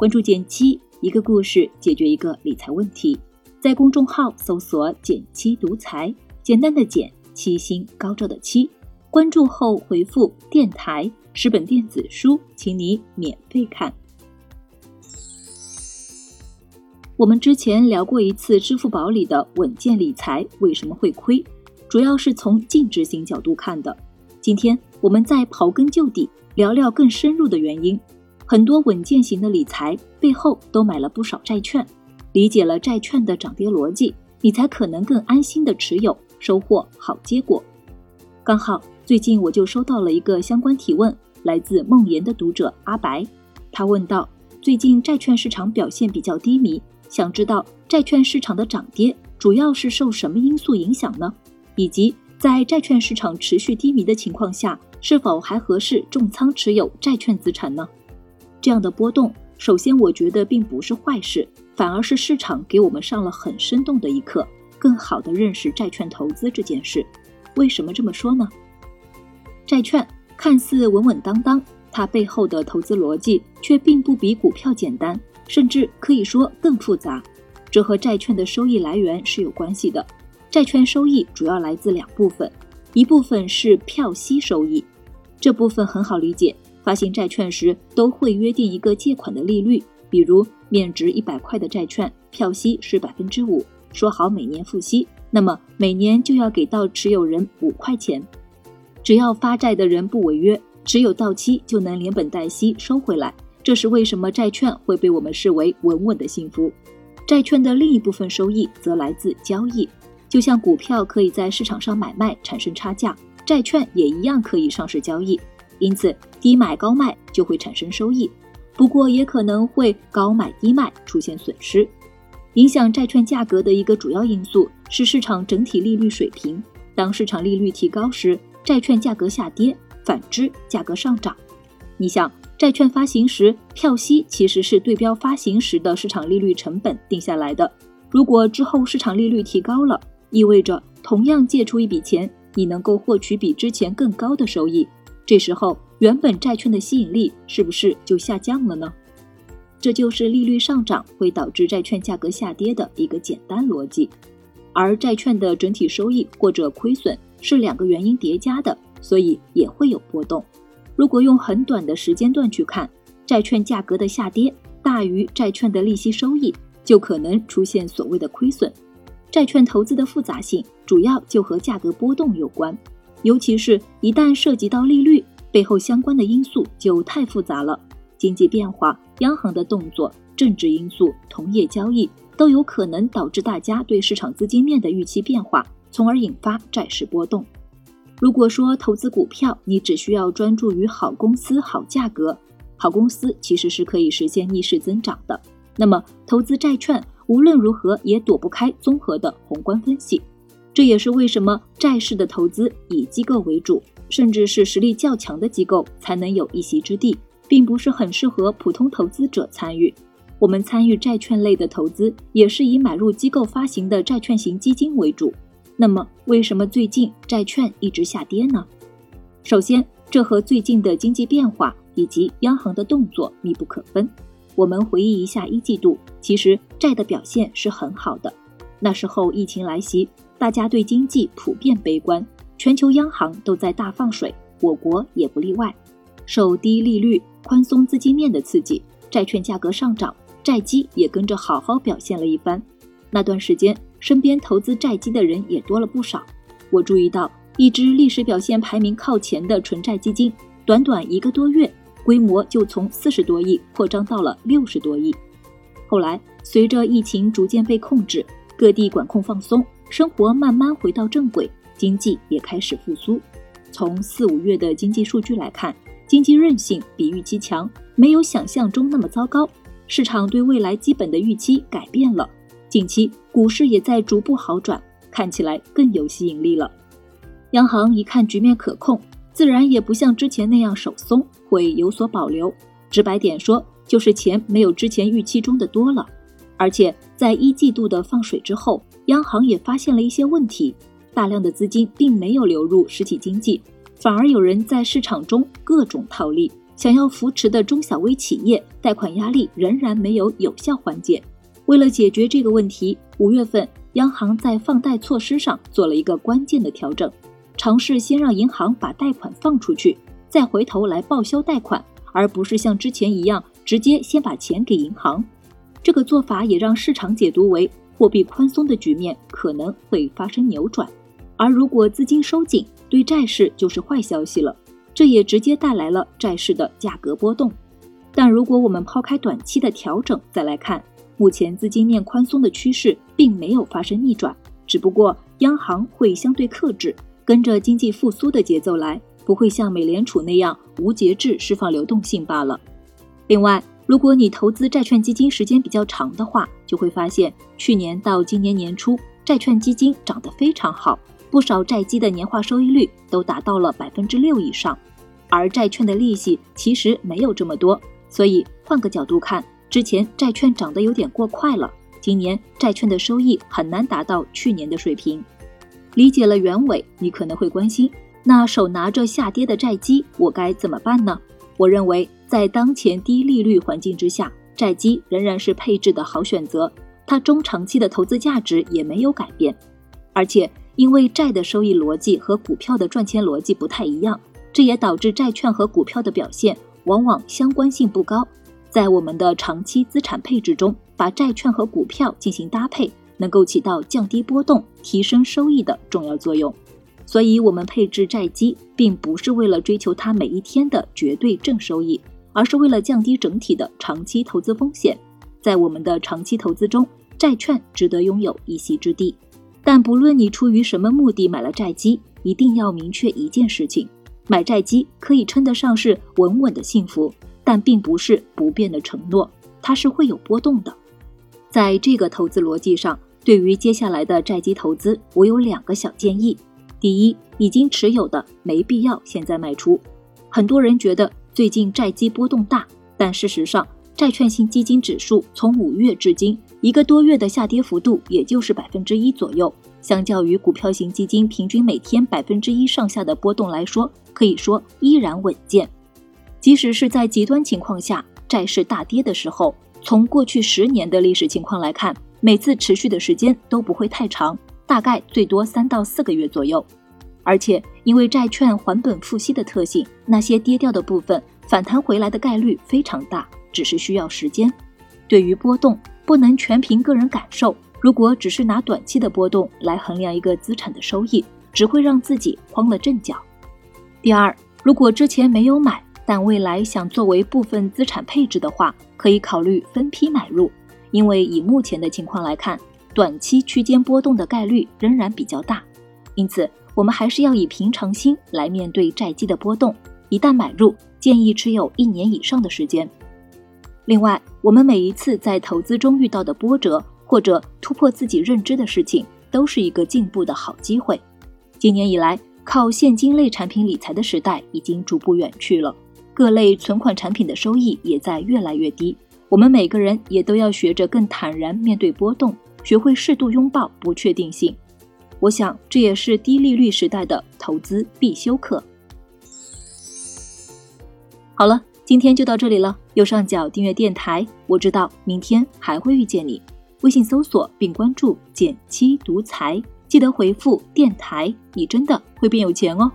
关注减七，一个故事解决一个理财问题。在公众号搜索“减七独裁，简单的减，七星高照的七。关注后回复“电台”，十本电子书，请你免费看。我们之前聊过一次支付宝里的稳健理财为什么会亏，主要是从净值型角度看的。今天我们再刨根究底，聊聊更深入的原因。很多稳健型的理财背后都买了不少债券，理解了债券的涨跌逻辑，你才可能更安心的持有，收获好结果。刚好最近我就收到了一个相关提问，来自梦妍的读者阿白，他问道：最近债券市场表现比较低迷，想知道债券市场的涨跌主要是受什么因素影响呢？以及在债券市场持续低迷的情况下，是否还合适重仓持有债券资产呢？这样的波动，首先我觉得并不是坏事，反而是市场给我们上了很生动的一课，更好的认识债券投资这件事。为什么这么说呢？债券看似稳稳当当，它背后的投资逻辑却并不比股票简单，甚至可以说更复杂。这和债券的收益来源是有关系的。债券收益主要来自两部分，一部分是票息收益，这部分很好理解。发行债券时都会约定一个借款的利率，比如面值一百块的债券，票息是百分之五，说好每年付息，那么每年就要给到持有人五块钱。只要发债的人不违约，持有到期就能连本带息收回来。这是为什么债券会被我们视为稳稳的幸福。债券的另一部分收益则来自交易，就像股票可以在市场上买卖产生差价，债券也一样可以上市交易。因此，低买高卖就会产生收益，不过也可能会高买低卖出现损失。影响债券价格的一个主要因素是市场整体利率水平。当市场利率提高时，债券价格下跌；反之，价格上涨。你想，债券发行时票息其实是对标发行时的市场利率成本定下来的。如果之后市场利率提高了，意味着同样借出一笔钱，你能够获取比之前更高的收益。这时候，原本债券的吸引力是不是就下降了呢？这就是利率上涨会导致债券价格下跌的一个简单逻辑。而债券的整体收益或者亏损是两个原因叠加的，所以也会有波动。如果用很短的时间段去看，债券价格的下跌大于债券的利息收益，就可能出现所谓的亏损。债券投资的复杂性主要就和价格波动有关。尤其是一旦涉及到利率，背后相关的因素就太复杂了。经济变化、央行的动作、政治因素、同业交易，都有可能导致大家对市场资金面的预期变化，从而引发债市波动。如果说投资股票，你只需要专注于好公司、好价格，好公司其实是可以实现逆势增长的。那么，投资债券无论如何也躲不开综合的宏观分析。这也是为什么债市的投资以机构为主，甚至是实力较强的机构才能有一席之地，并不是很适合普通投资者参与。我们参与债券类的投资，也是以买入机构发行的债券型基金为主。那么，为什么最近债券一直下跌呢？首先，这和最近的经济变化以及央行的动作密不可分。我们回忆一下一季度，其实债的表现是很好的。那时候疫情来袭。大家对经济普遍悲观，全球央行都在大放水，我国也不例外。受低利率、宽松资金面的刺激，债券价格上涨，债基也跟着好好表现了一番。那段时间，身边投资债基的人也多了不少。我注意到，一支历史表现排名靠前的纯债基金，短短一个多月，规模就从四十多亿扩张到了六十多亿。后来，随着疫情逐渐被控制，各地管控放松。生活慢慢回到正轨，经济也开始复苏。从四五月的经济数据来看，经济韧性比预期强，没有想象中那么糟糕。市场对未来基本的预期改变了，近期股市也在逐步好转，看起来更有吸引力了。央行一看局面可控，自然也不像之前那样手松，会有所保留。直白点说，就是钱没有之前预期中的多了。而且在一季度的放水之后。央行也发现了一些问题，大量的资金并没有流入实体经济，反而有人在市场中各种套利，想要扶持的中小微企业贷款压力仍然没有有效缓解。为了解决这个问题，五月份央行在放贷措施上做了一个关键的调整，尝试先让银行把贷款放出去，再回头来报销贷款，而不是像之前一样直接先把钱给银行。这个做法也让市场解读为货币宽松的局面可能会发生扭转，而如果资金收紧，对债市就是坏消息了。这也直接带来了债市的价格波动。但如果我们抛开短期的调整再来看，目前资金面宽松的趋势并没有发生逆转，只不过央行会相对克制，跟着经济复苏的节奏来，不会像美联储那样无节制释放流动性罢了。另外，如果你投资债券基金时间比较长的话，就会发现去年到今年年初，债券基金涨得非常好，不少债基的年化收益率都达到了百分之六以上，而债券的利息其实没有这么多，所以换个角度看。之前债券涨得有点过快了，今年债券的收益很难达到去年的水平。理解了原委，你可能会关心，那手拿着下跌的债基，我该怎么办呢？我认为，在当前低利率环境之下，债基仍然是配置的好选择，它中长期的投资价值也没有改变。而且，因为债的收益逻辑和股票的赚钱逻辑不太一样，这也导致债券和股票的表现往往相关性不高。在我们的长期资产配置中，把债券和股票进行搭配，能够起到降低波动、提升收益的重要作用。所以，我们配置债基，并不是为了追求它每一天的绝对正收益，而是为了降低整体的长期投资风险。在我们的长期投资中，债券值得拥有一席之地。但不论你出于什么目的买了债基，一定要明确一件事情：买债基可以称得上是稳稳的幸福。但并不是不变的承诺，它是会有波动的。在这个投资逻辑上，对于接下来的债基投资，我有两个小建议：第一，已经持有的没必要现在卖出。很多人觉得最近债基波动大，但事实上，债券型基金指数从五月至今一个多月的下跌幅度也就是百分之一左右，相较于股票型基金平均每天百分之一上下的波动来说，可以说依然稳健。即使是在极端情况下，债市大跌的时候，从过去十年的历史情况来看，每次持续的时间都不会太长，大概最多三到四个月左右。而且，因为债券还本付息的特性，那些跌掉的部分反弹回来的概率非常大，只是需要时间。对于波动，不能全凭个人感受。如果只是拿短期的波动来衡量一个资产的收益，只会让自己慌了阵脚。第二，如果之前没有买，但未来想作为部分资产配置的话，可以考虑分批买入，因为以目前的情况来看，短期区间波动的概率仍然比较大，因此我们还是要以平常心来面对债基的波动。一旦买入，建议持有一年以上的时间。另外，我们每一次在投资中遇到的波折或者突破自己认知的事情，都是一个进步的好机会。今年以来，靠现金类产品理财的时代已经逐步远去了。各类存款产品的收益也在越来越低，我们每个人也都要学着更坦然面对波动，学会适度拥抱不确定性。我想这也是低利率时代的投资必修课。好了，今天就到这里了。右上角订阅电台，我知道明天还会遇见你。微信搜索并关注“减七独裁，记得回复“电台”，你真的会变有钱哦。